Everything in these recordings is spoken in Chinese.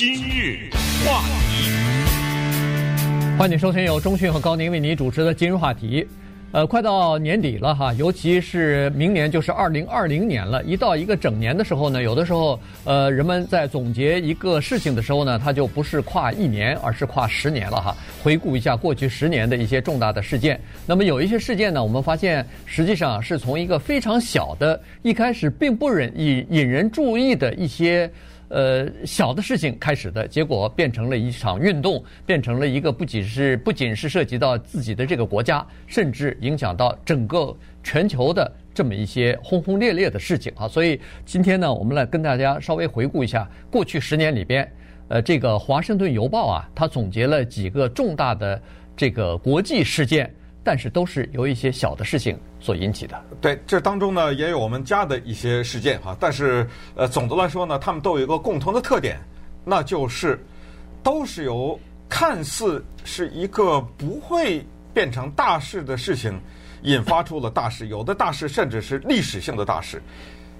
今日话题，欢迎收听由中讯和高宁为您主持的今日话题。呃，快到年底了哈，尤其是明年就是二零二零年了。一到一个整年的时候呢，有的时候呃，人们在总结一个事情的时候呢，它就不是跨一年，而是跨十年了哈。回顾一下过去十年的一些重大的事件，那么有一些事件呢，我们发现实际上是从一个非常小的，一开始并不引引人注意的一些。呃，小的事情开始的结果变成了一场运动，变成了一个不仅是不仅是涉及到自己的这个国家，甚至影响到整个全球的这么一些轰轰烈烈的事情啊。所以今天呢，我们来跟大家稍微回顾一下过去十年里边，呃，这个《华盛顿邮报》啊，它总结了几个重大的这个国际事件。但是都是由一些小的事情所引起的。对，这当中呢也有我们家的一些事件哈。但是呃，总的来说呢，他们都有一个共同的特点，那就是都是由看似是一个不会变成大事的事情，引发出了大事。有的大事甚至是历史性的大事。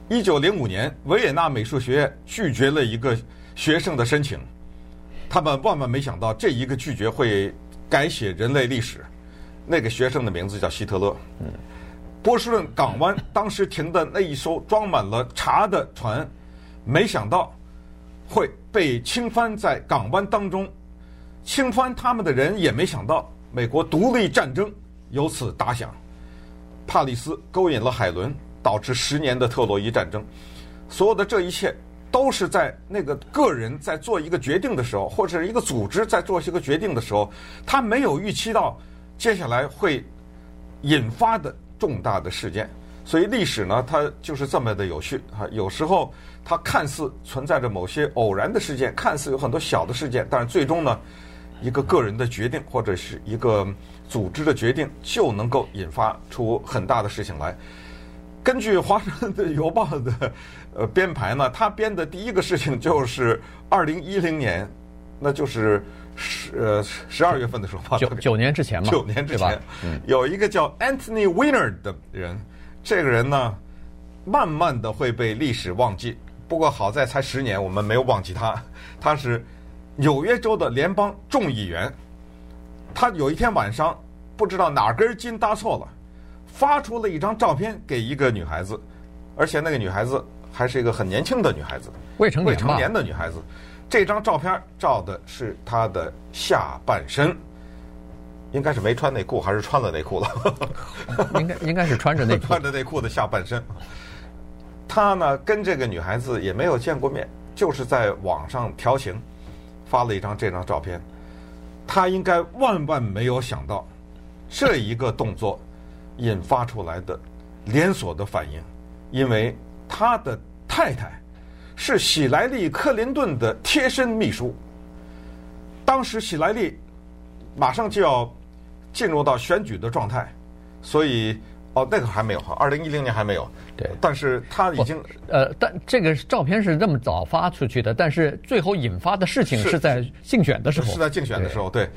一九零五年，维也纳美术学院拒绝了一个学生的申请，他们万万没想到，这一个拒绝会改写人类历史。那个学生的名字叫希特勒。嗯，波士顿港湾当时停的那一艘装满了茶的船，没想到会被倾翻在港湾当中。倾翻他们的人也没想到，美国独立战争由此打响。帕里斯勾引了海伦，导致十年的特洛伊战争。所有的这一切都是在那个个人在做一个决定的时候，或者是一个组织在做一个决定的时候，他没有预期到。接下来会引发的重大的事件，所以历史呢，它就是这么的有趣啊。有时候它看似存在着某些偶然的事件，看似有很多小的事件，但是最终呢，一个个人的决定或者是一个组织的决定，就能够引发出很大的事情来。根据《华盛顿邮报》的呃编排呢，他编的第一个事情就是二零一零年，那就是。十呃十二月份的时候，九九年之前嘛，九年之前，嗯，有一个叫 Anthony Weiner 的人，这个人呢，慢慢的会被历史忘记。不过好在才十年，我们没有忘记他。他是纽约州的联邦众议员。他有一天晚上不知道哪根筋搭错了，发出了一张照片给一个女孩子，而且那个女孩子还是一个很年轻的女孩子，未成年，未成年的女孩子。这张照片照的是他的下半身，应该是没穿内裤还是穿了内裤了？应该应该是穿着内裤，穿着内裤的下半身。他呢跟这个女孩子也没有见过面，就是在网上调情，发了一张这张照片。他应该万万没有想到，这一个动作引发出来的连锁的反应，因为他的太太。是喜来利·克林顿的贴身秘书。当时喜来利马上就要进入到选举的状态，所以哦，那个还没有哈，二零一零年还没有。对，但是他已经呃，但这个照片是这么早发出去的，但是最后引发的事情是在竞选的时候，是，是在竞选的时候，对。对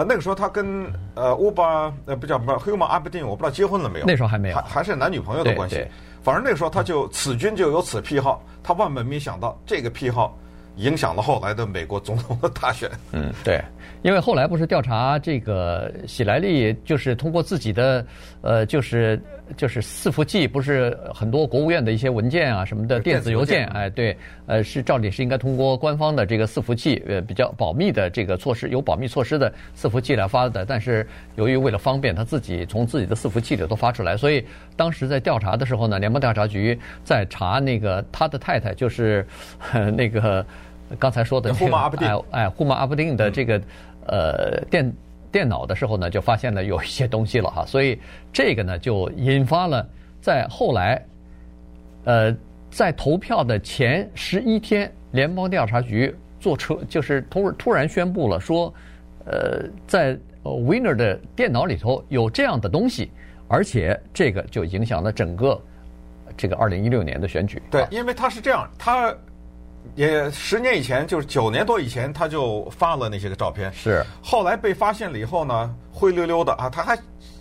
呃，那个时候他跟呃乌巴呃不叫不叫黑马阿布丁，我不知道结婚了没有。那时候还没有，还还是男女朋友的关系。反正那个时候他就此君就有此癖好，他万万没想到这个癖好影响了后来的美国总统的大选。嗯，对，因为后来不是调查这个喜来利，就是通过自己的呃，就是。就是伺服器，不是很多国务院的一些文件啊什么的电子邮件，哎，对，呃，是照理是应该通过官方的这个伺服器，呃，比较保密的这个措施，有保密措施的伺服器来发的。但是由于为了方便他自己从自己的伺服器里头发出来，所以当时在调查的时候呢，联邦调查局在查那个他的太太，就是 那个刚才说的胡马阿布丁，哎，胡马阿布丁的这个呃电。电脑的时候呢，就发现了有一些东西了哈，所以这个呢就引发了在后来，呃，在投票的前十一天，联邦调查局做出就是突突然宣布了说，呃，在 Winner 的电脑里头有这样的东西，而且这个就影响了整个这个二零一六年的选举。对，因为他是这样，他。也十年以前，就是九年多以前，他就发了那些个照片。是，后来被发现了以后呢，灰溜溜的啊，他还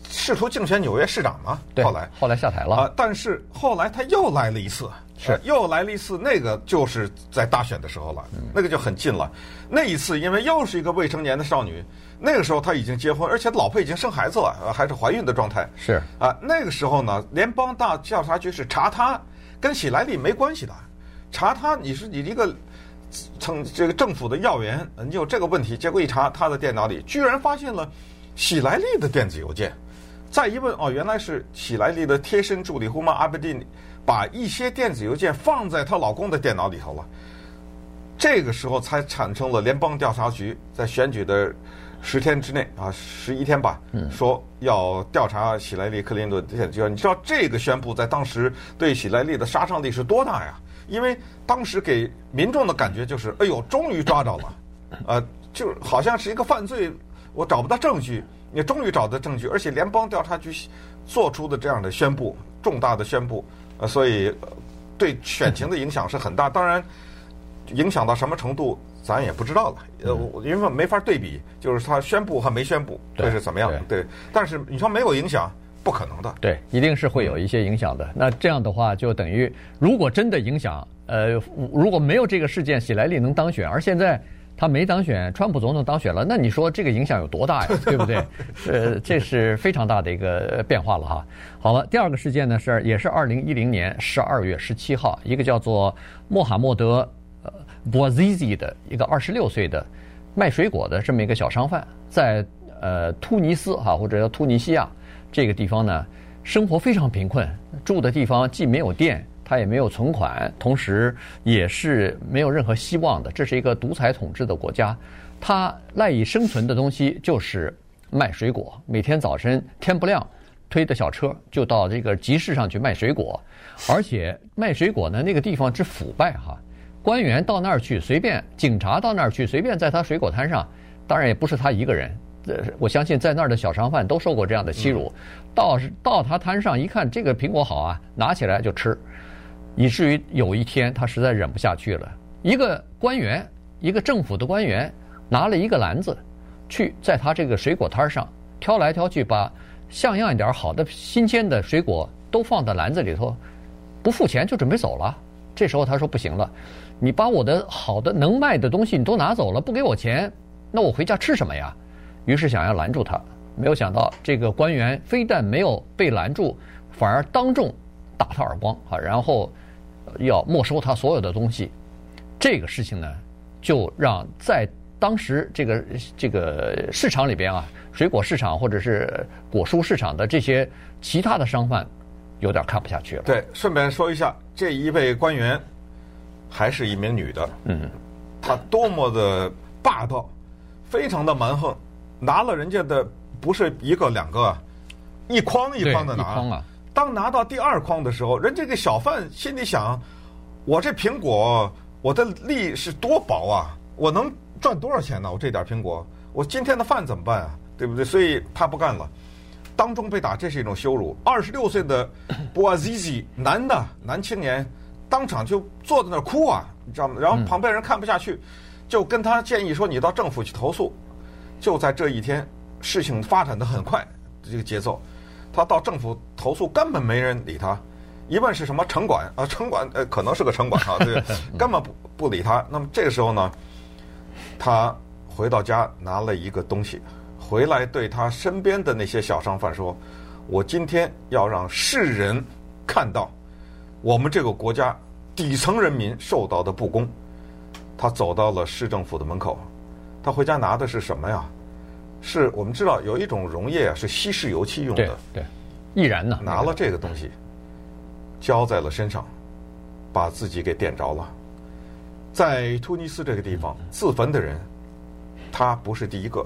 试图竞选纽约市长嘛。对，后来后来下台了啊，但是后来他又来了一次，是、呃、又来了一次，那个就是在大选的时候了，嗯、那个就很近了。那一次因为又是一个未成年的少女，那个时候他已经结婚，而且老婆已经生孩子了，还是怀孕的状态。是啊，那个时候呢，联邦大调查局是查他，跟喜来利没关系的，查他你是你一个。称这个政府的要员，你有这个问题，结果一查，他的电脑里居然发现了喜来利的电子邮件。再一问，哦，原来是喜来利的贴身助理胡曼阿贝蒂把一些电子邮件放在她老公的电脑里头了。这个时候才产生了联邦调查局在选举的十天之内啊，十一天吧，说要调查喜来利克林顿的电子邮件。你知道这个宣布在当时对喜来利的杀伤力是多大呀？因为当时给民众的感觉就是，哎呦，终于抓着了，呃，就好像是一个犯罪，我找不到证据，你终于找到证据，而且联邦调查局做出的这样的宣布，重大的宣布，呃，所以对选情的影响是很大。当然，影响到什么程度，咱也不知道了，呃，因为没法对比，就是他宣布和没宣布这是怎么样，对。但是你说没有影响。不可能的，对，一定是会有一些影响的。那这样的话，就等于如果真的影响，呃，如果没有这个事件，喜来利能当选，而现在他没当选，川普总统当选了，那你说这个影响有多大呀？对不对？呃，这是非常大的一个变化了哈。好了，第二个事件呢是也是二零一零年十二月十七号，一个叫做穆罕默德呃博兹兹的一个二十六岁的卖水果的这么一个小商贩，在呃突尼斯哈或者叫突尼西亚。这个地方呢，生活非常贫困，住的地方既没有电，他也没有存款，同时也是没有任何希望的。这是一个独裁统治的国家，他赖以生存的东西就是卖水果。每天早晨天不亮，推着小车就到这个集市上去卖水果，而且卖水果呢，那个地方之腐败哈，官员到那儿去随便，警察到那儿去随便，在他水果摊上，当然也不是他一个人。我相信在那儿的小商贩都受过这样的欺辱，到到他摊上一看，这个苹果好啊，拿起来就吃，以至于有一天他实在忍不下去了，一个官员，一个政府的官员，拿了一个篮子，去在他这个水果摊上挑来挑去，把像样一点好的新鲜的水果都放在篮子里头，不付钱就准备走了。这时候他说不行了，你把我的好的能卖的东西你都拿走了，不给我钱，那我回家吃什么呀？于是想要拦住他，没有想到这个官员非但没有被拦住，反而当众打他耳光啊，然后要没收他所有的东西。这个事情呢，就让在当时这个这个市场里边啊，水果市场或者是果蔬市场的这些其他的商贩有点看不下去了。对，顺便说一下，这一位官员还是一名女的，嗯，她多么的霸道，非常的蛮横。拿了人家的不是一个两个，一筐一筐的拿。啊、当拿到第二筐的时候，人这个小贩心里想：我这苹果，我的利是多薄啊！我能赚多少钱呢？我这点苹果，我今天的饭怎么办啊？对不对？所以他不干了，当中被打，这是一种羞辱。二十六岁的博阿兹兹男的男青年，当场就坐在那儿哭啊，你知道吗？然后旁边人看不下去，就跟他建议说：“你到政府去投诉。”就在这一天，事情发展的很快，这个节奏，他到政府投诉，根本没人理他。一问是什么城管啊？城管呃，可能是个城管啊，对，根本不不理他。那么这个时候呢，他回到家拿了一个东西，回来对他身边的那些小商贩说：“我今天要让世人看到我们这个国家底层人民受到的不公。”他走到了市政府的门口。他回家拿的是什么呀？是我们知道有一种溶液啊，是稀释油漆用的。对，易燃呢。拿了这个东西，浇在了身上，把自己给点着了。在突尼斯这个地方自焚的人，他不是第一个。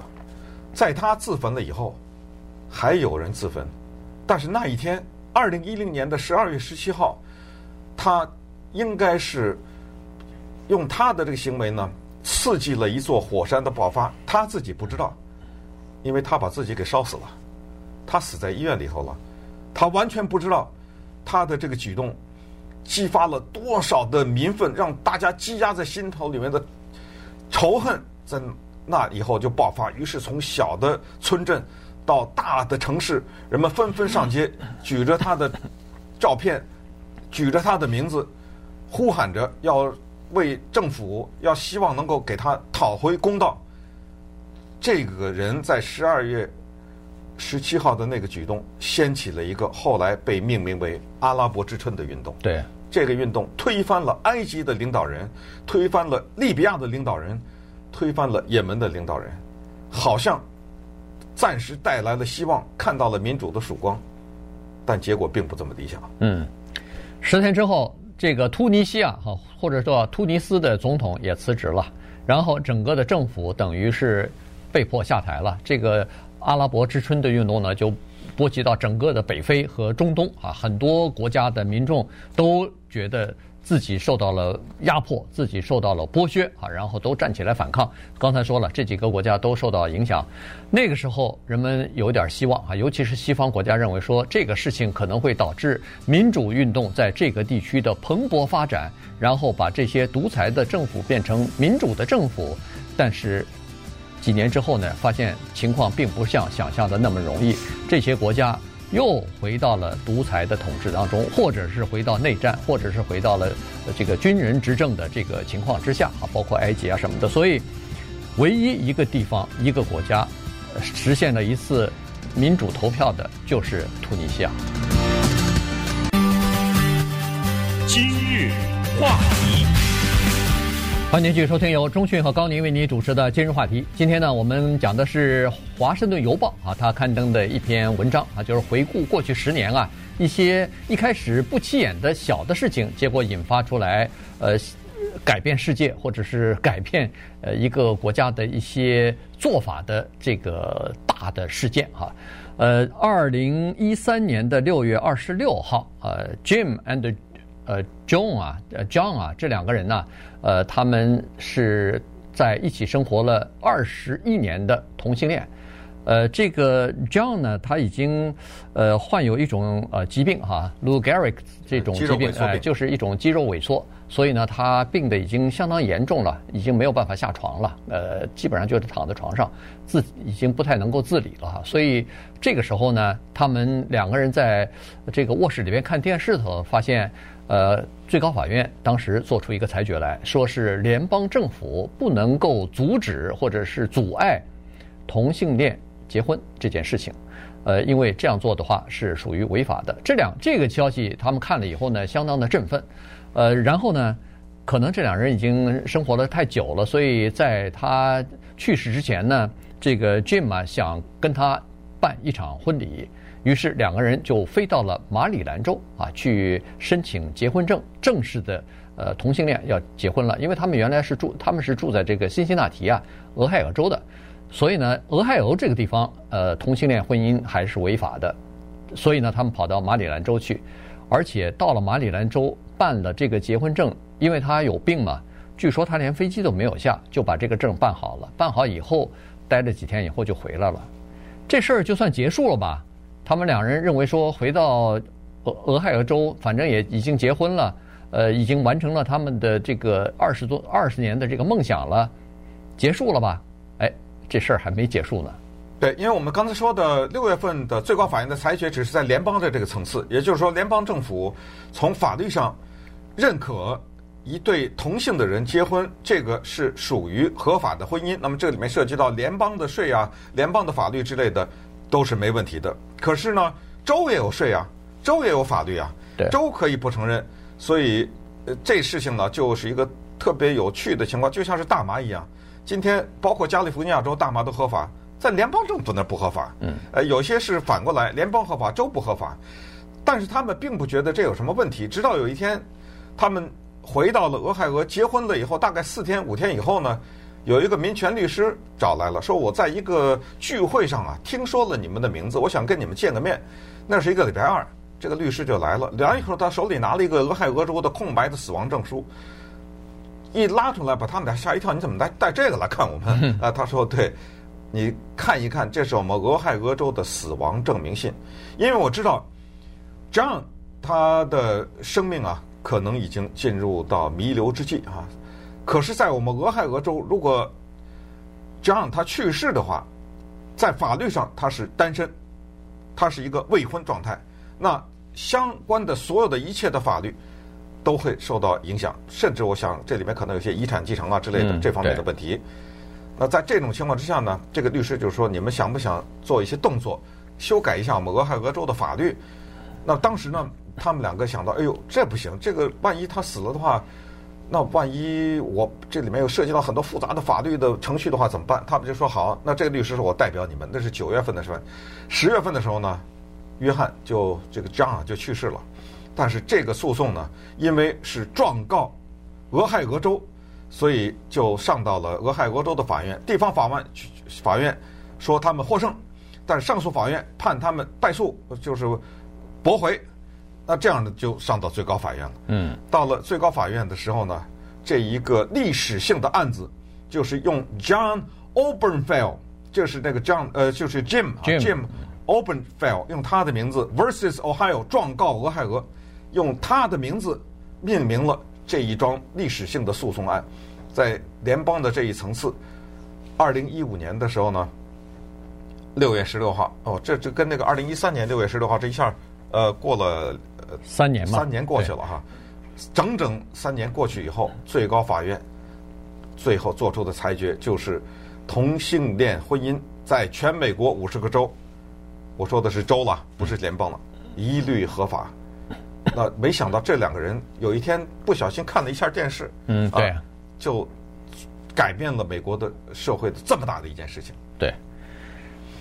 在他自焚了以后，还有人自焚。但是那一天，二零一零年的十二月十七号，他应该是用他的这个行为呢。刺激了一座火山的爆发，他自己不知道，因为他把自己给烧死了，他死在医院里头了，他完全不知道他的这个举动激发了多少的民愤，让大家积压在心头里面的仇恨在那以后就爆发，于是从小的村镇到大的城市，人们纷纷上街，举着他的照片，举着他的名字，呼喊着要为政府，要希望能够给他讨回公道。这个人在十二月十七号的那个举动，掀起了一个后来被命名为“阿拉伯之春”的运动。对，这个运动推翻了埃及的领导人，推翻了利比亚的领导人，推翻了也门的领导人，好像。暂时带来了希望，看到了民主的曙光，但结果并不这么理想。嗯，十天之后，这个突尼西亚哈，或者说突尼斯的总统也辞职了，然后整个的政府等于是被迫下台了。这个阿拉伯之春的运动呢，就波及到整个的北非和中东啊，很多国家的民众都觉得。自己受到了压迫，自己受到了剥削啊，然后都站起来反抗。刚才说了，这几个国家都受到影响。那个时候，人们有点希望啊，尤其是西方国家认为说，这个事情可能会导致民主运动在这个地区的蓬勃发展，然后把这些独裁的政府变成民主的政府。但是几年之后呢，发现情况并不像想象的那么容易。这些国家。又回到了独裁的统治当中，或者是回到内战，或者是回到了这个军人执政的这个情况之下啊，包括埃及啊什么的。所以，唯一一个地方、一个国家实现了一次民主投票的，就是突尼西亚。今日话题。欢迎继续收听由中讯和高宁为您主持的今日话题。今天呢，我们讲的是《华盛顿邮报》啊，它刊登的一篇文章啊，就是回顾过去十年啊一些一开始不起眼的小的事情，结果引发出来呃改变世界或者是改变呃一个国家的一些做法的这个大的事件哈。呃，二零一三年的六月二十六号，呃，Jim and 呃，John 啊，呃，John 啊，这两个人呢，呃，他们是在一起生活了二十一年的同性恋。呃，这个 John 呢，他已经呃患有一种呃疾病哈，Lou Gehrig 这种疾病，哎、呃，就是一种肌肉萎缩，所以呢，他病的已经相当严重了，已经没有办法下床了，呃，基本上就是躺在床上，自已经不太能够自理了哈。所以这个时候呢，他们两个人在这个卧室里边看电视的时候，发现。呃，最高法院当时做出一个裁决来说，是联邦政府不能够阻止或者是阻碍同性恋结婚这件事情。呃，因为这样做的话是属于违法的。这两这个消息他们看了以后呢，相当的振奋。呃，然后呢，可能这两人已经生活了太久了，所以在他去世之前呢，这个 Jim 啊想跟他办一场婚礼。于是两个人就飞到了马里兰州啊，去申请结婚证，正式的呃同性恋要结婚了。因为他们原来是住，他们是住在这个辛辛那提啊，俄亥俄州的，所以呢，俄亥俄这个地方呃同性恋婚姻还是违法的，所以呢，他们跑到马里兰州去，而且到了马里兰州办了这个结婚证，因为他有病嘛，据说他连飞机都没有下，就把这个证办好了。办好以后，待了几天以后就回来了，这事儿就算结束了吧。他们两人认为说，回到俄俄亥俄州，反正也已经结婚了，呃，已经完成了他们的这个二十多二十年的这个梦想了，结束了吧？哎，这事儿还没结束呢。对，因为我们刚才说的六月份的最高法院的裁决只是在联邦的这个层次，也就是说，联邦政府从法律上认可一对同性的人结婚，这个是属于合法的婚姻。那么这里面涉及到联邦的税啊、联邦的法律之类的。都是没问题的，可是呢，州也有税啊，州也有法律啊，对，州可以不承认，所以，呃，这事情呢，就是一个特别有趣的情况，就像是大麻一样，今天包括加利福尼亚州大麻都合法，在联邦政府那不合法，嗯，呃，有些是反过来，联邦合法，州不合法，但是他们并不觉得这有什么问题，直到有一天，他们回到了俄亥俄结婚了以后，大概四天五天以后呢。有一个民权律师找来了，说我在一个聚会上啊，听说了你们的名字，我想跟你们见个面。那是一个礼拜二，这个律师就来了。来以后，他手里拿了一个俄亥俄州的空白的死亡证书，一拉出来，把他们俩吓一跳。你怎么带带这个来看我们？啊，他说：“对，你看一看，这是我们俄亥俄州的死亡证明信。因为我知道，John 他的生命啊，可能已经进入到弥留之际啊。”可是，在我们俄亥俄州，如果 John 他去世的话，在法律上他是单身，他是一个未婚状态，那相关的所有的一切的法律都会受到影响，甚至我想这里面可能有些遗产继承啊之类的这方面的问题。那在这种情况之下呢，这个律师就是说，你们想不想做一些动作，修改一下我们俄亥俄州的法律？那当时呢，他们两个想到，哎呦，这不行，这个万一他死了的话。那万一我这里面又涉及到很多复杂的法律的程序的话怎么办？他们就说好，那这个律师是我代表你们。那是九月份的时候，十月份的时候呢，约翰就这个 John 就去世了。但是这个诉讼呢，因为是状告俄亥俄州，所以就上到了俄亥俄州的法院。地方法院法院说他们获胜，但是上诉法院判他们败诉，就是驳回。那这样呢，就上到最高法院了。嗯，到了最高法院的时候呢，这一个历史性的案子，就是用 John Obergefell，就是那个 John，呃，就是 Jim Jim, Jim Obergefell，用他的名字 versus Ohio 状告俄亥俄，用他的名字命名了这一桩历史性的诉讼案，在联邦的这一层次，二零一五年的时候呢，六月十六号，哦，这这跟那个二零一三年六月十六号这一下，呃，过了。三年嘛，三年过去了哈，整整三年过去以后，最高法院最后做出的裁决就是同性恋婚姻在全美国五十个州，我说的是州了，不是联邦了，一律合法。那没想到这两个人有一天不小心看了一下电视，嗯，对，就改变了美国的社会的这么大的一件事情。对，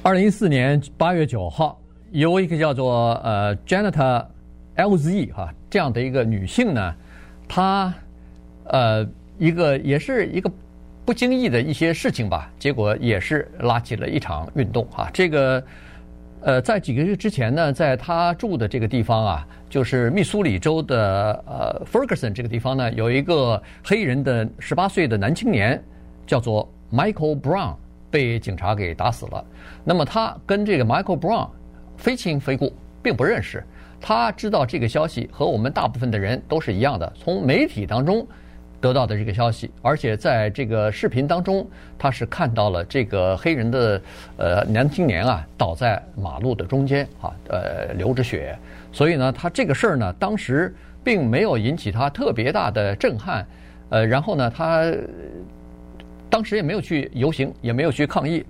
二零一四年八月九号，有一个叫做呃 Janet。LZ 哈，这样的一个女性呢，她呃一个也是一个不经意的一些事情吧，结果也是拉起了一场运动哈。这个呃在几个月之前呢，在她住的这个地方啊，就是密苏里州的呃 Ferguson 这个地方呢，有一个黑人的十八岁的男青年叫做 Michael Brown 被警察给打死了。那么他跟这个 Michael Brown 非亲非故，并不认识。他知道这个消息和我们大部分的人都是一样的，从媒体当中得到的这个消息，而且在这个视频当中，他是看到了这个黑人的呃男青年啊倒在马路的中间啊，呃流着血，所以呢，他这个事儿呢，当时并没有引起他特别大的震撼，呃，然后呢，他当时也没有去游行，也没有去抗议。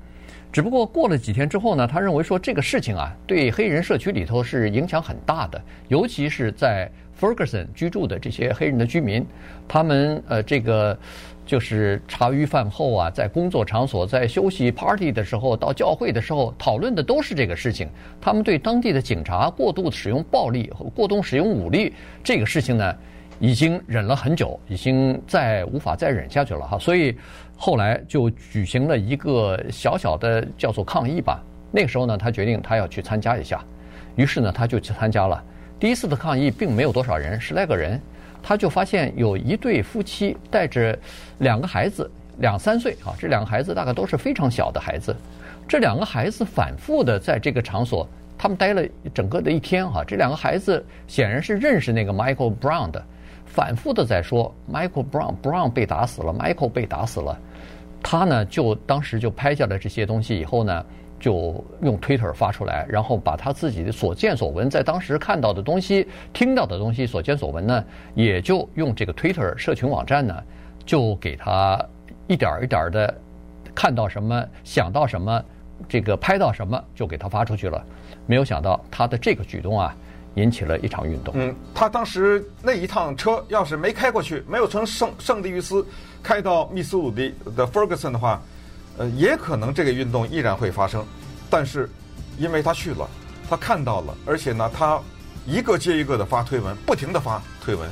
只不过过了几天之后呢，他认为说这个事情啊，对黑人社区里头是影响很大的，尤其是在 Ferguson 居住的这些黑人的居民，他们呃这个就是茶余饭后啊，在工作场所、在休息 party 的时候、到教会的时候讨论的都是这个事情。他们对当地的警察过度使用暴力和过度使用武力这个事情呢，已经忍了很久，已经再无法再忍下去了哈，所以。后来就举行了一个小小的叫做抗议吧。那个时候呢，他决定他要去参加一下，于是呢，他就去参加了。第一次的抗议并没有多少人，十来个人。他就发现有一对夫妻带着两个孩子，两三岁啊，这两个孩子大概都是非常小的孩子。这两个孩子反复的在这个场所，他们待了整个的一天哈。这两个孩子显然是认识那个 Michael Brown 的。反复的在说 Michael Brown Brown 被打死了，Michael 被打死了。他呢就当时就拍下了这些东西，以后呢就用 Twitter 发出来，然后把他自己的所见所闻，在当时看到的东西、听到的东西、所见所闻呢，也就用这个 Twitter 社群网站呢，就给他一点一点的看到什么、想到什么、这个拍到什么，就给他发出去了。没有想到他的这个举动啊。引起了一场运动。嗯，他当时那一趟车要是没开过去，没有从圣圣地于斯开到密苏里的 Ferguson 的话，呃，也可能这个运动依然会发生。但是，因为他去了，他看到了，而且呢，他一个接一个的发推文，不停的发推文。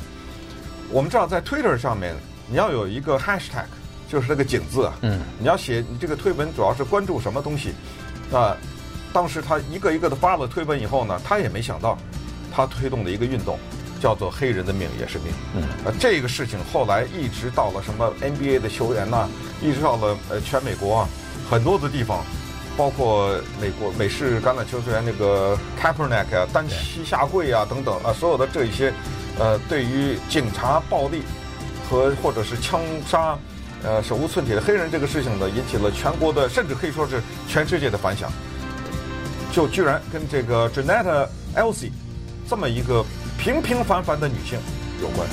我们知道，在 Twitter 上面，你要有一个 Hashtag，就是那个井字啊。嗯。你要写你这个推文主要是关注什么东西？啊，当时他一个一个的发了推文以后呢，他也没想到。他推动的一个运动，叫做“黑人的命也是命”。嗯，呃，这个事情后来一直到了什么 NBA 的球员呐，一直到了呃全美国啊，很多的地方，包括美国美式橄榄球队员那个 Kaepernick 啊，单膝下跪啊等等啊，所有的这一些，呃，对于警察暴力和或者是枪杀呃，手无寸铁的黑人这个事情呢，引起了全国的，甚至可以说是全世界的反响。就居然跟这个 Janetta Elsie 这么一个平平凡凡的女性有关。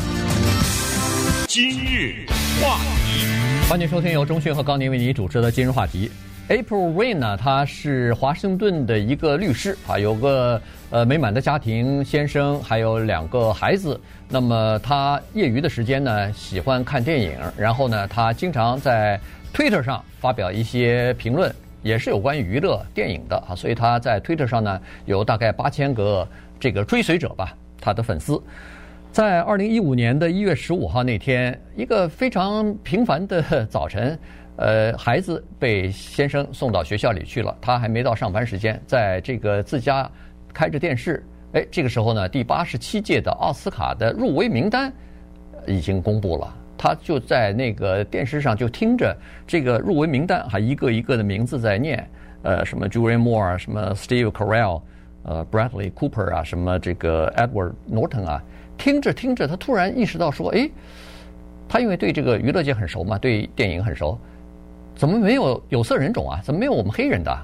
今日话题，欢迎收听由中讯和高宁为你主持的今日话题。April Rain 呢，她是华盛顿的一个律师啊，有个呃美满的家庭，先生还有两个孩子。那么她业余的时间呢，喜欢看电影，然后呢，她经常在 Twitter 上发表一些评论，也是有关于娱乐电影的啊。所以她在 Twitter 上呢，有大概八千个这个追随者吧，他的粉丝。在二零一五年的一月十五号那天，一个非常平凡的 早晨。呃，孩子被先生送到学校里去了，他还没到上班时间，在这个自家开着电视，哎，这个时候呢，第八十七届的奥斯卡的入围名单已经公布了，他就在那个电视上就听着这个入围名单，还一个一个的名字在念，呃，什么 Julian Moore，什么 Steve Carell，呃，Bradley Cooper 啊，什么这个 Edward Norton 啊，听着听着，他突然意识到说，哎，他因为对这个娱乐界很熟嘛，对电影很熟。怎么没有有色人种啊？怎么没有我们黑人的？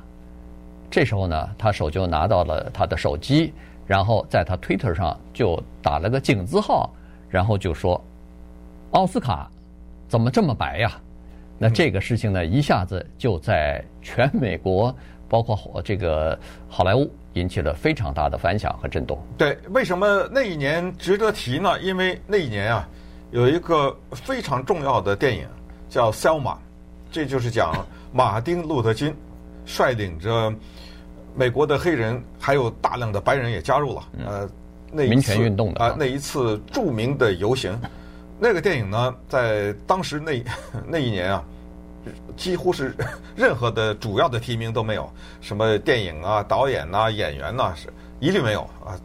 这时候呢，他手就拿到了他的手机，然后在他 Twitter 上就打了个井字号，然后就说：“奥斯卡怎么这么白呀？”那这个事情呢，一下子就在全美国，包括这个好莱坞，引起了非常大的反响和震动。对，为什么那一年值得提呢？因为那一年啊，有一个非常重要的电影叫《Selma》。这就是讲马丁·路德·金率领着美国的黑人，还有大量的白人也加入了。呃，那一次民权运动的啊，那一次著名的游行，那个电影呢，在当时那 那一年啊，几乎是 任何的主要的提名都没有，什么电影啊、导演呐、演员呐、是一律没有啊。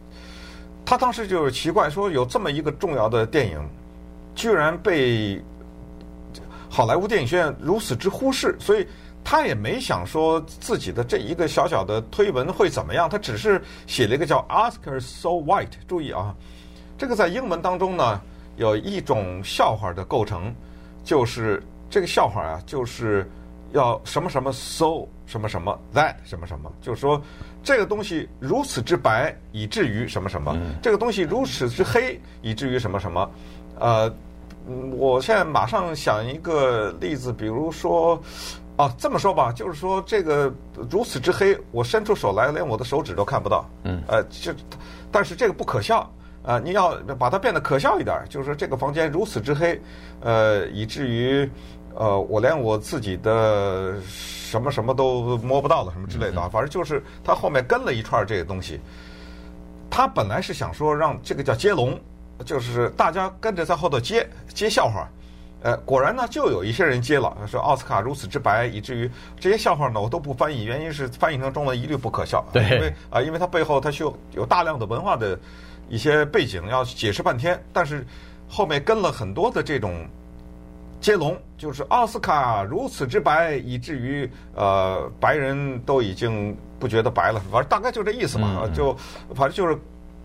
他当时就是奇怪，说有这么一个重要的电影，居然被。好莱坞电影学院如此之忽视，所以他也没想说自己的这一个小小的推文会怎么样，他只是写了一个叫 “Oscar So White”。注意啊，这个在英文当中呢有一种笑话的构成，就是这个笑话啊，就是要什么什么 so 什么什么 that 什么什么，就是说这个东西如此之白，以至于什么什么，这个东西如此之黑，以至于什么什么，呃。嗯，我现在马上想一个例子，比如说，啊，这么说吧，就是说这个如此之黑，我伸出手来，连我的手指都看不到。嗯，呃，就，但是这个不可笑啊，你要把它变得可笑一点，就是说这个房间如此之黑，呃，以至于呃，我连我自己的什么什么都摸不到了，什么之类的，反正就是他后面跟了一串这个东西。他本来是想说让这个叫接龙。就是大家跟着在后头接接笑话，呃，果然呢，就有一些人接了，说奥斯卡如此之白，以至于这些笑话呢，我都不翻译，原因是翻译成中文一律不可笑。对，因为啊，因为它背后它需要有大量的文化的一些背景要解释半天，但是后面跟了很多的这种接龙，就是奥斯卡如此之白，以至于呃白人都已经不觉得白了，反正大概就这意思嘛，就反正就是。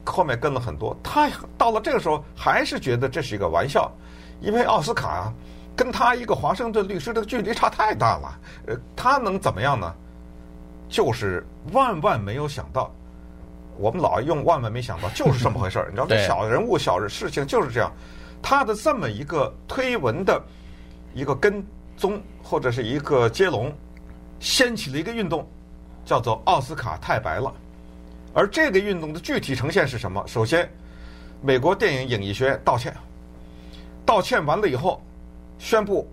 后面跟了很多，他到了这个时候还是觉得这是一个玩笑，因为奥斯卡啊，跟他一个华盛顿律师的距离差太大了，呃，他能怎么样呢？就是万万没有想到，我们老用万万没想到，就是这么回事儿。你知道，这小人物、小事情就是这样。他的这么一个推文的一个跟踪或者是一个接龙，掀起了一个运动，叫做奥斯卡太白了。而这个运动的具体呈现是什么？首先，美国电影影艺学院道歉，道歉完了以后，宣布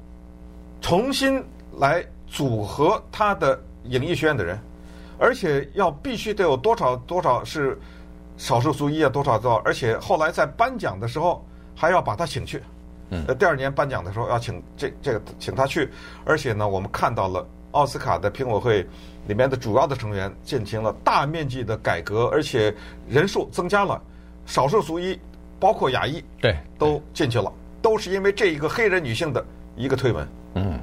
重新来组合他的影艺学院的人，而且要必须得有多少多少是少数族裔啊，多少多少，而且后来在颁奖的时候还要把他请去。嗯。第二年颁奖的时候要请这这个请他去，而且呢，我们看到了奥斯卡的评委会。里面的主要的成员进行了大面积的改革，而且人数增加了，少数族裔，包括亚裔，对，都进去了，都是因为这一个黑人女性的一个推文。嗯，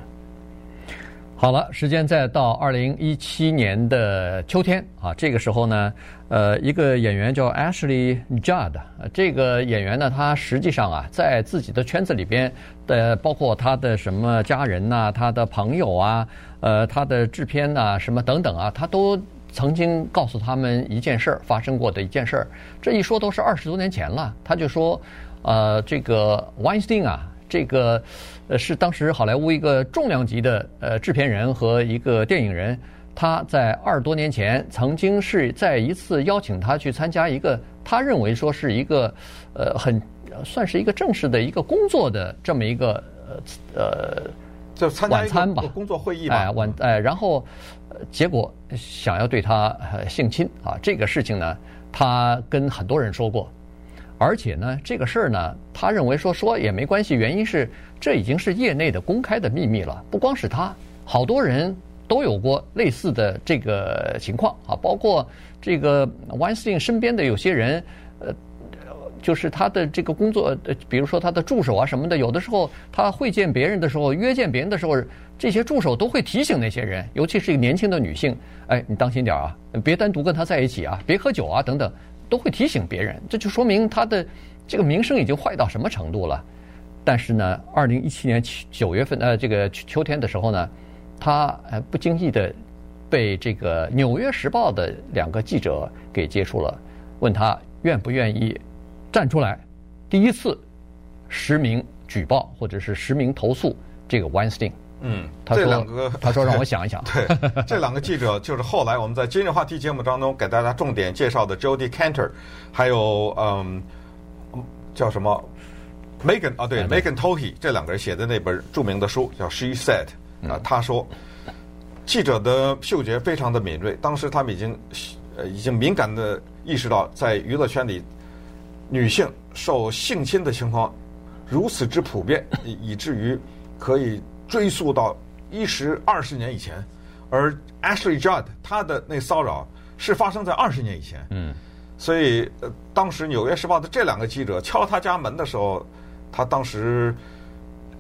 好了，时间再到二零一七年的秋天啊，这个时候呢，呃，一个演员叫 Ashley Judd，这个演员呢，他实际上啊，在自己的圈子里边的，包括他的什么家人呐，他的朋友啊，呃，他的制片呐，什么等等啊，他都曾经告诉他们一件事儿，发生过的一件事儿。这一说都是二十多年前了，他就说，呃，这个 Weinstein 啊。这个呃是当时好莱坞一个重量级的呃制片人和一个电影人，他在二十多年前曾经是在一次邀请他去参加一个他认为说是一个呃很算是一个正式的一个工作的这么一个呃呃就参加晚餐吧工作会议吧哎晚哎然后结果想要对他性侵啊这个事情呢他跟很多人说过。而且呢，这个事儿呢，他认为说说也没关系，原因是这已经是业内的公开的秘密了。不光是他，好多人都有过类似的这个情况啊，包括这个 Weinstein 身边的有些人，呃，就是他的这个工作，呃，比如说他的助手啊什么的，有的时候他会见别人的时候，约见别人的时候，这些助手都会提醒那些人，尤其是一个年轻的女性，哎，你当心点啊，别单独跟他在一起啊，别喝酒啊，等等。都会提醒别人，这就说明他的这个名声已经坏到什么程度了。但是呢，二零一七年九月份呃，这个秋天的时候呢，他呃不经意的被这个《纽约时报》的两个记者给接触了，问他愿不愿意站出来，第一次实名举报或者是实名投诉这个 Weinstein。嗯，这两个他说让我想一想，对，这两个记者就是后来我们在今日话题节目当中给大家重点介绍的 Jody Cantor，还有嗯叫什么？Megan 啊，对，Megan Twohey 这两个人写的那本著名的书叫 She Said 啊，他说记者的嗅觉非常的敏锐，当时他们已经呃已经敏感的意识到在娱乐圈里女性受性侵的情况如此之普遍，以以至于可以。追溯到一十二十年以前，而 Ashley Judd 他的那骚扰是发生在二十年以前。嗯，所以呃，当时《纽约时报》的这两个记者敲他家门的时候，他当时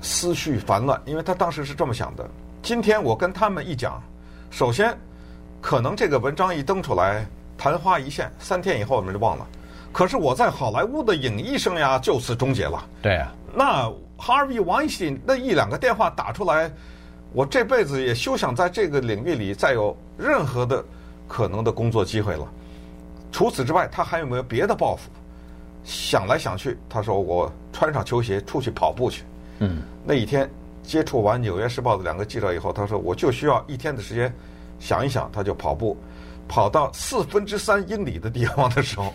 思绪烦乱，因为他当时是这么想的：今天我跟他们一讲，首先可能这个文章一登出来，昙花一现，三天以后我们就忘了。可是我在好莱坞的影艺生涯就此终结了。对啊，那。Harvey Weinstein 那一两个电话打出来，我这辈子也休想在这个领域里再有任何的可能的工作机会了。除此之外，他还有没有别的抱负？想来想去，他说：“我穿上球鞋出去跑步去。”嗯，那一天接触完《纽约时报》的两个记者以后，他说：“我就需要一天的时间想一想。”他就跑步，跑到四分之三英里的地方的时候，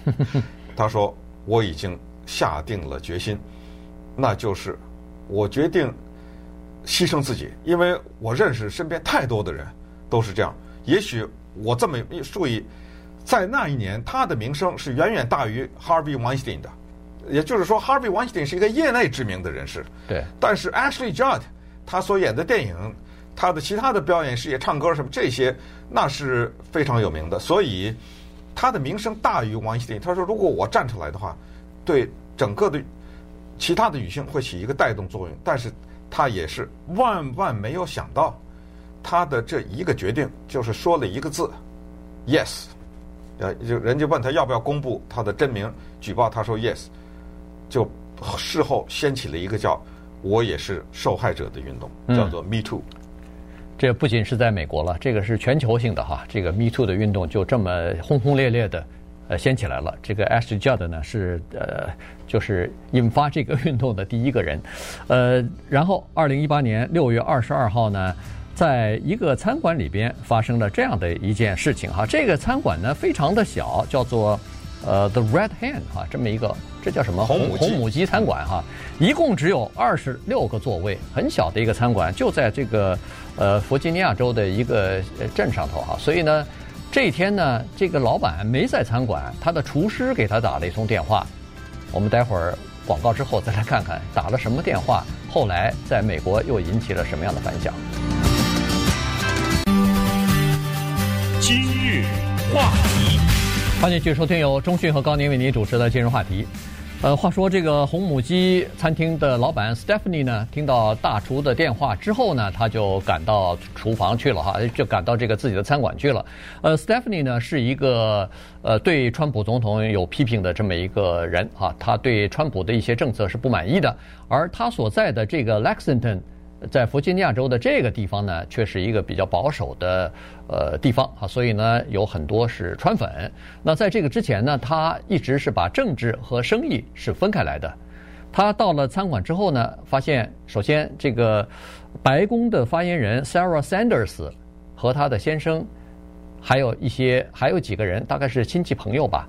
他说：“我已经下定了决心，那就是。”我决定牺牲自己，因为我认识身边太多的人都是这样。也许我这么注意，在那一年，他的名声是远远大于 Harvey Weinstein 的。也就是说，Harvey Weinstein 是一个业内知名的人士。对。但是 Ashley Judd 他所演的电影，他的其他的表演事业、唱歌什么这些，那是非常有名的。所以他的名声大于 Weinstein。他说：“如果我站出来的话，对整个的。”其他的女性会起一个带动作用，但是他也是万万没有想到，他的这一个决定就是说了一个字，yes，呃，就人家问他要不要公布他的真名举报，他说 yes，就事后掀起了一个叫“我也是受害者”的运动，叫做 Me Too。嗯，这不仅是在美国了，这个是全球性的哈，这个 Me Too 的运动就这么轰轰烈烈的。呃，掀起来了。这个 Ashley Judd 呢，是呃，就是引发这个运动的第一个人。呃，然后二零一八年六月二十二号呢，在一个餐馆里边发生了这样的一件事情哈。这个餐馆呢非常的小，叫做呃 The Red Hen 哈，这么一个这叫什么红红母鸡餐馆哈，一共只有二十六个座位，很小的一个餐馆，就在这个呃弗吉尼亚州的一个镇上头哈，所以呢。这一天呢，这个老板没在餐馆，他的厨师给他打了一通电话。我们待会儿广告之后再来看看打了什么电话，后来在美国又引起了什么样的反响。今日话题，欢迎继续收听由中讯和高宁为您主持的《今日话题》。呃，话说这个红母鸡餐厅的老板 Stephanie 呢，听到大厨的电话之后呢，他就赶到厨房去了哈，就赶到这个自己的餐馆去了。呃，Stephanie 呢是一个呃对川普总统有批评的这么一个人哈，他对川普的一些政策是不满意的，而他所在的这个 Lexington。在弗吉尼亚州的这个地方呢，却是一个比较保守的呃地方啊，所以呢有很多是川粉。那在这个之前呢，他一直是把政治和生意是分开来的。他到了餐馆之后呢，发现首先这个白宫的发言人 Sarah Sanders 和他的先生，还有一些还有几个人，大概是亲戚朋友吧，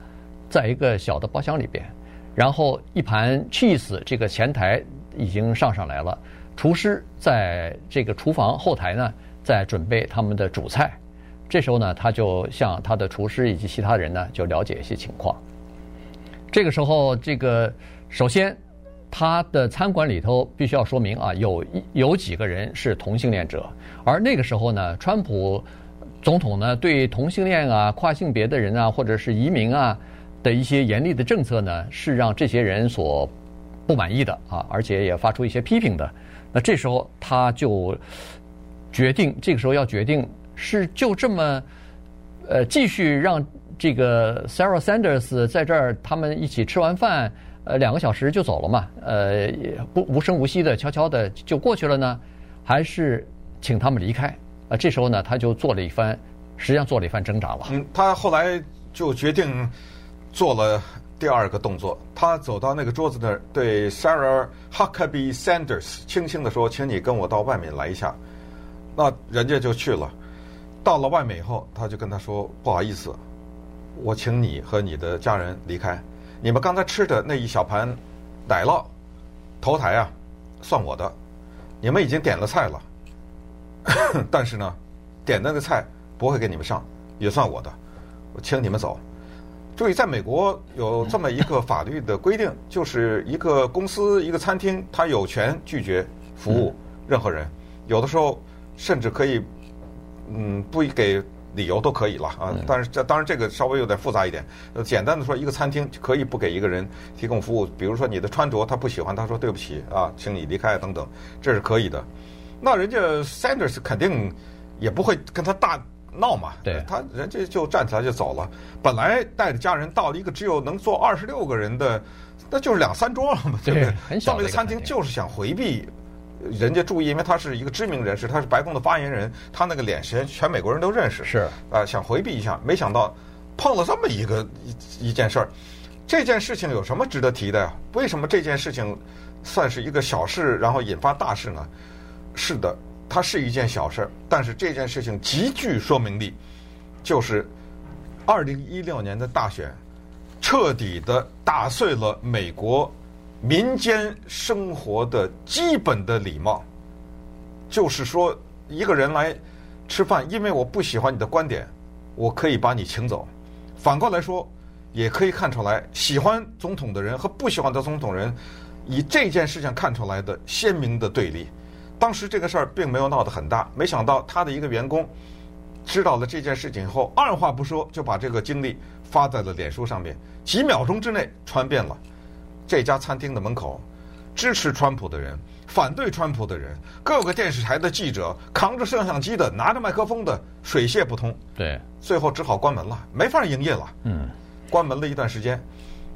在一个小的包厢里边，然后一盘 cheese 这个前台已经上上来了。厨师在这个厨房后台呢，在准备他们的主菜。这时候呢，他就向他的厨师以及其他人呢，就了解一些情况。这个时候，这个首先他的餐馆里头必须要说明啊，有有几个人是同性恋者。而那个时候呢，川普总统呢，对同性恋啊、跨性别的人啊，或者是移民啊的一些严厉的政策呢，是让这些人所不满意的啊，而且也发出一些批评的。那这时候他就决定，这个时候要决定是就这么呃继续让这个 Sarah Sanders 在这儿，他们一起吃完饭，呃两个小时就走了嘛，呃不无声无息的悄悄的就过去了呢，还是请他们离开？啊，这时候呢他就做了一番，实际上做了一番挣扎了。嗯，他后来就决定做了。第二个动作，他走到那个桌子那儿，对 Sarah Huckabee Sanders 轻轻地说：“请你跟我到外面来一下。”那人家就去了。到了外面以后，他就跟他说：“不好意思，我请你和你的家人离开。你们刚才吃的那一小盘奶酪，头台啊，算我的。你们已经点了菜了，但是呢，点的那个菜不会给你们上，也算我的。我请你们走。”注意，在美国有这么一个法律的规定，就是一个公司、一个餐厅，它有权拒绝服务任何人，有的时候甚至可以，嗯，不给理由都可以了啊。但是这当然这个稍微有点复杂一点。简单的说，一个餐厅可以不给一个人提供服务，比如说你的穿着他不喜欢，他说对不起啊，请你离开等等，这是可以的。那人家 Sanders 肯定也不会跟他大。闹嘛，对，他人家就站起来就走了。本来带着家人到了一个只有能坐二十六个人的，那就是两三桌了嘛，对不对？很小的一个餐厅，就是想回避人家注意，因为他是一个知名人士，他是白宫的发言人，他那个脸全全美国人都认识，是啊，想回避一下，没想到碰了这么一个一一件事儿。这件事情有什么值得提的呀？为什么这件事情算是一个小事，然后引发大事呢？是的。它是一件小事，但是这件事情极具说明力，就是二零一六年的大选，彻底的打碎了美国民间生活的基本的礼貌。就是说，一个人来吃饭，因为我不喜欢你的观点，我可以把你请走。反过来说，也可以看出来，喜欢总统的人和不喜欢的总统人，以这件事情看出来的鲜明的对立。当时这个事儿并没有闹得很大，没想到他的一个员工知道了这件事情以后，二话不说就把这个经历发在了脸书上面，几秒钟之内传遍了这家餐厅的门口，支持川普的人、反对川普的人、各个电视台的记者、扛着摄像机的、拿着麦克风的，水泄不通。对，最后只好关门了，没法营业了。嗯，关门了一段时间，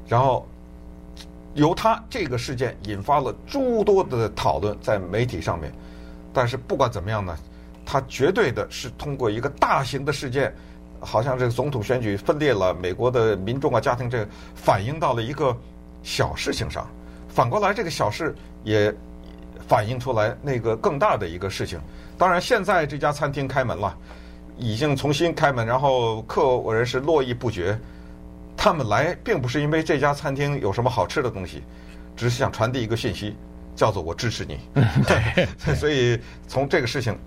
然后。由他这个事件引发了诸多的讨论在媒体上面，但是不管怎么样呢，他绝对的是通过一个大型的事件，好像这个总统选举分裂了美国的民众啊家庭，这反映到了一个小事情上。反过来，这个小事也反映出来那个更大的一个事情。当然，现在这家餐厅开门了，已经重新开门，然后客人是络绎不绝。他们来并不是因为这家餐厅有什么好吃的东西，只是想传递一个信息，叫做“我支持你”。对，所以从这个事情，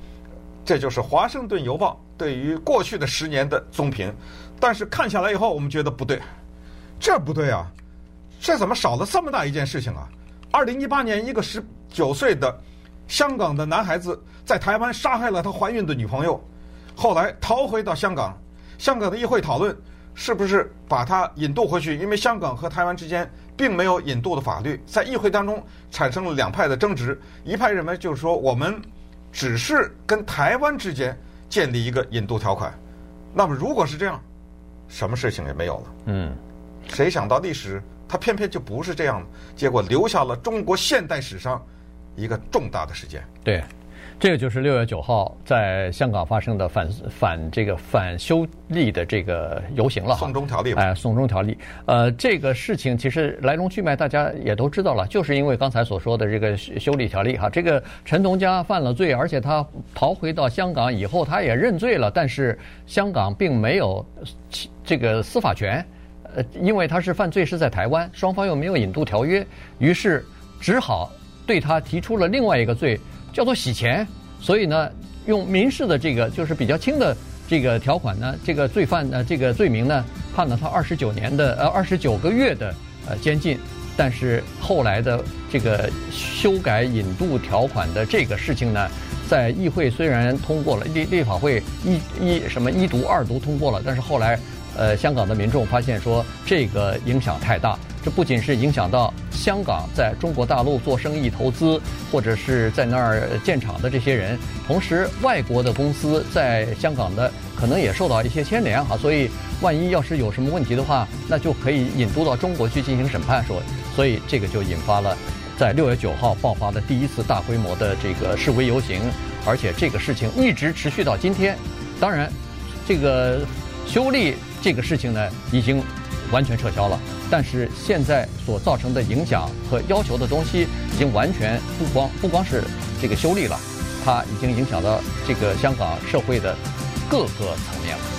这就是《华盛顿邮报》对于过去的十年的综评。但是看下来以后，我们觉得不对，这不对啊！这怎么少了这么大一件事情啊？二零一八年，一个十九岁的香港的男孩子在台湾杀害了他怀孕的女朋友，后来逃回到香港，香港的议会讨论。是不是把他引渡回去？因为香港和台湾之间并没有引渡的法律，在议会当中产生了两派的争执，一派认为就是说我们只是跟台湾之间建立一个引渡条款，那么如果是这样，什么事情也没有了。嗯，谁想到历史它偏偏就不是这样，结果留下了中国现代史上一个重大的事件。对。这个就是六月九号在香港发生的反反这个反修例的这个游行了。送中条例。哎，送中条例。呃，这个事情其实来龙去脉大家也都知道了，就是因为刚才所说的这个修例条例哈，这个陈同佳犯了罪，而且他逃回到香港以后，他也认罪了，但是香港并没有这个司法权，呃，因为他是犯罪是在台湾，双方又没有引渡条约，于是只好对他提出了另外一个罪。叫做洗钱，所以呢，用民事的这个就是比较轻的这个条款呢，这个罪犯呢，这个罪名呢，判了他二十九年的呃二十九个月的呃监禁。但是后来的这个修改引渡条款的这个事情呢，在议会虽然通过了，立立法会一一什么一读二读通过了，但是后来呃香港的民众发现说这个影响太大。这不仅是影响到香港在中国大陆做生意、投资，或者是在那儿建厂的这些人，同时外国的公司在香港的可能也受到一些牵连哈。所以，万一要是有什么问题的话，那就可以引渡到中国去进行审判。说，所以这个就引发了在六月九号爆发的第一次大规模的这个示威游行，而且这个事情一直持续到今天。当然，这个修例这个事情呢，已经完全撤销了。但是现在所造成的影响和要求的东西，已经完全不光不光是这个修例了，它已经影响到这个香港社会的各个层面了。